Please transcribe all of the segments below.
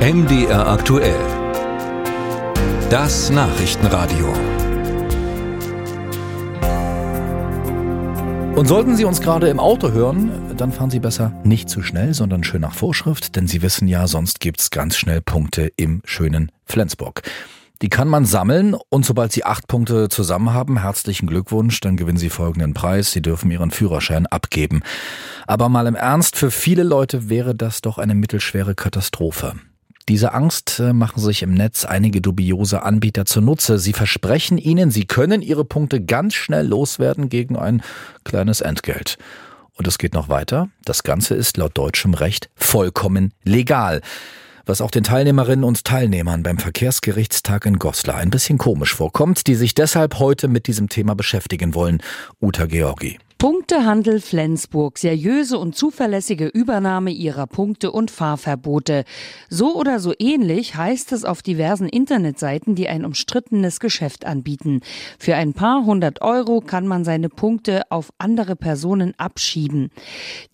MDR aktuell. Das Nachrichtenradio. Und sollten Sie uns gerade im Auto hören, dann fahren Sie besser nicht zu schnell, sondern schön nach Vorschrift, denn Sie wissen ja, sonst gibt's ganz schnell Punkte im schönen Flensburg. Die kann man sammeln und sobald Sie acht Punkte zusammen haben, herzlichen Glückwunsch, dann gewinnen Sie folgenden Preis. Sie dürfen Ihren Führerschein abgeben. Aber mal im Ernst, für viele Leute wäre das doch eine mittelschwere Katastrophe. Diese Angst äh, machen sich im Netz einige dubiose Anbieter zunutze. Sie versprechen ihnen, sie können ihre Punkte ganz schnell loswerden gegen ein kleines Entgelt. Und es geht noch weiter. Das Ganze ist laut deutschem Recht vollkommen legal. Was auch den Teilnehmerinnen und Teilnehmern beim Verkehrsgerichtstag in Goslar ein bisschen komisch vorkommt, die sich deshalb heute mit diesem Thema beschäftigen wollen. Uta Georgi. Punktehandel Flensburg, seriöse und zuverlässige Übernahme ihrer Punkte und Fahrverbote. So oder so ähnlich heißt es auf diversen Internetseiten, die ein umstrittenes Geschäft anbieten. Für ein paar hundert Euro kann man seine Punkte auf andere Personen abschieben.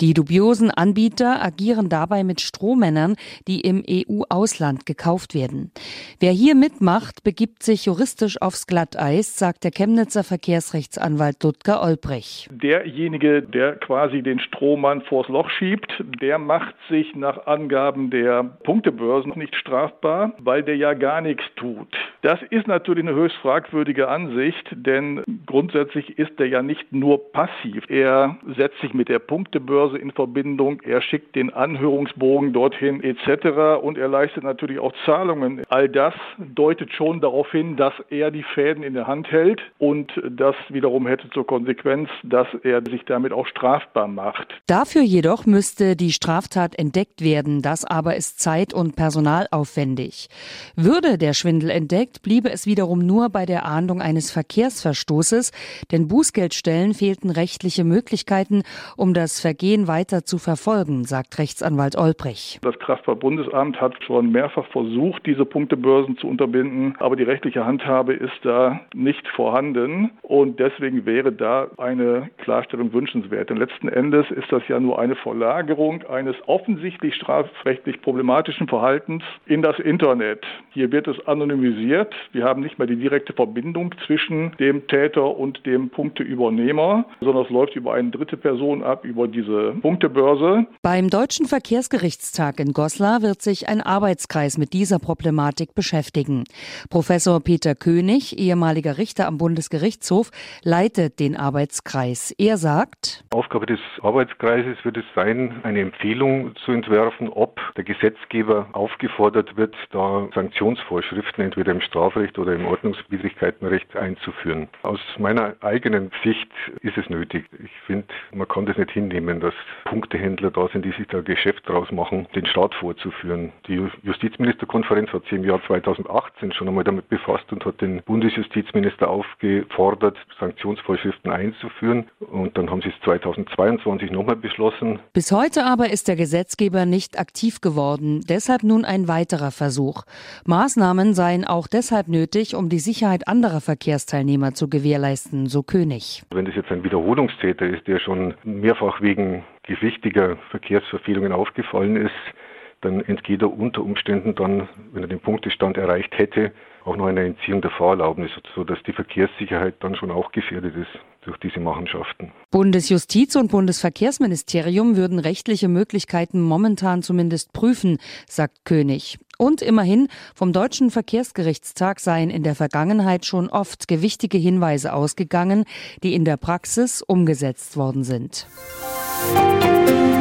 Die dubiosen Anbieter agieren dabei mit Strohmännern, die im EU-Ausland gekauft werden. Wer hier mitmacht, begibt sich juristisch aufs Glatteis, sagt der Chemnitzer Verkehrsrechtsanwalt Ludger Olbrich. Der derjenige, der quasi den Strohmann vors Loch schiebt, der macht sich nach Angaben der Punktebörsen nicht strafbar, weil der ja gar nichts tut. Das ist natürlich eine höchst fragwürdige Ansicht, denn grundsätzlich ist er ja nicht nur passiv. Er setzt sich mit der Punktebörse in Verbindung, er schickt den Anhörungsbogen dorthin etc. und er leistet natürlich auch Zahlungen. All das deutet schon darauf hin, dass er die Fäden in der Hand hält und das wiederum hätte zur Konsequenz, dass er sich damit auch strafbar macht. Dafür jedoch müsste die Straftat entdeckt werden. Das aber ist zeit- und personalaufwendig. Würde der Schwindel entdeckt, bliebe es wiederum nur bei der Ahndung eines Verkehrsverstoßes, denn Bußgeldstellen fehlten rechtliche Möglichkeiten, um das Vergehen weiter zu verfolgen, sagt Rechtsanwalt Olbrich. Das Kraftfahrtbundesamt hat schon mehrfach versucht, diese Punktebörsen zu unterbinden, aber die rechtliche Handhabe ist da nicht vorhanden und deswegen wäre da eine Klarstellung wünschenswert. Denn letzten Endes ist das ja nur eine Verlagerung eines offensichtlich strafrechtlich problematischen Verhaltens in das Internet. Hier wird es anonymisiert. Wir haben nicht mehr die direkte Verbindung zwischen dem Täter und dem Punkteübernehmer, sondern es läuft über eine dritte Person ab, über diese Punktebörse. Beim Deutschen Verkehrsgerichtstag in Goslar wird sich ein Arbeitskreis mit dieser Problematik beschäftigen. Professor Peter König, ehemaliger Richter am Bundesgerichtshof, leitet den Arbeitskreis. Er sagt, Aufgabe des Arbeitskreises wird es sein, eine Empfehlung zu entwerfen, ob der Gesetzgeber aufgefordert wird, da Sanktionsvorschriften entweder im Strafrecht oder im Ordnungswidrigkeitenrecht einzuführen. Aus meiner eigenen Sicht ist es nötig. Ich finde, man kann das nicht hinnehmen, dass Punktehändler da sind, die sich da Geschäft draus machen, den Staat vorzuführen. Die Justizministerkonferenz hat sich im Jahr 2018 schon einmal damit befasst und hat den Bundesjustizminister aufgefordert, Sanktionsvorschriften einzuführen. Und dann haben sie es 2022 nochmal beschlossen. Bis heute aber ist der Gesetzgeber nicht aktiv geworden. Deshalb nun ein weiterer Versuch. Maßnahmen seien auch deshalb nötig, um die Sicherheit anderer Verkehrsteilnehmer zu gewährleisten, so König. Wenn das jetzt ein Wiederholungstäter ist, der schon mehrfach wegen gewichtiger Verkehrsverfehlungen aufgefallen ist, dann entgeht er unter Umständen dann, wenn er den Punktestand erreicht hätte, auch noch eine Entziehung der Fahrerlaubnis, sodass die Verkehrssicherheit dann schon auch gefährdet ist durch diese Machenschaften. Bundesjustiz und Bundesverkehrsministerium würden rechtliche Möglichkeiten momentan zumindest prüfen, sagt König. Und immerhin, vom Deutschen Verkehrsgerichtstag seien in der Vergangenheit schon oft gewichtige Hinweise ausgegangen, die in der Praxis umgesetzt worden sind. Musik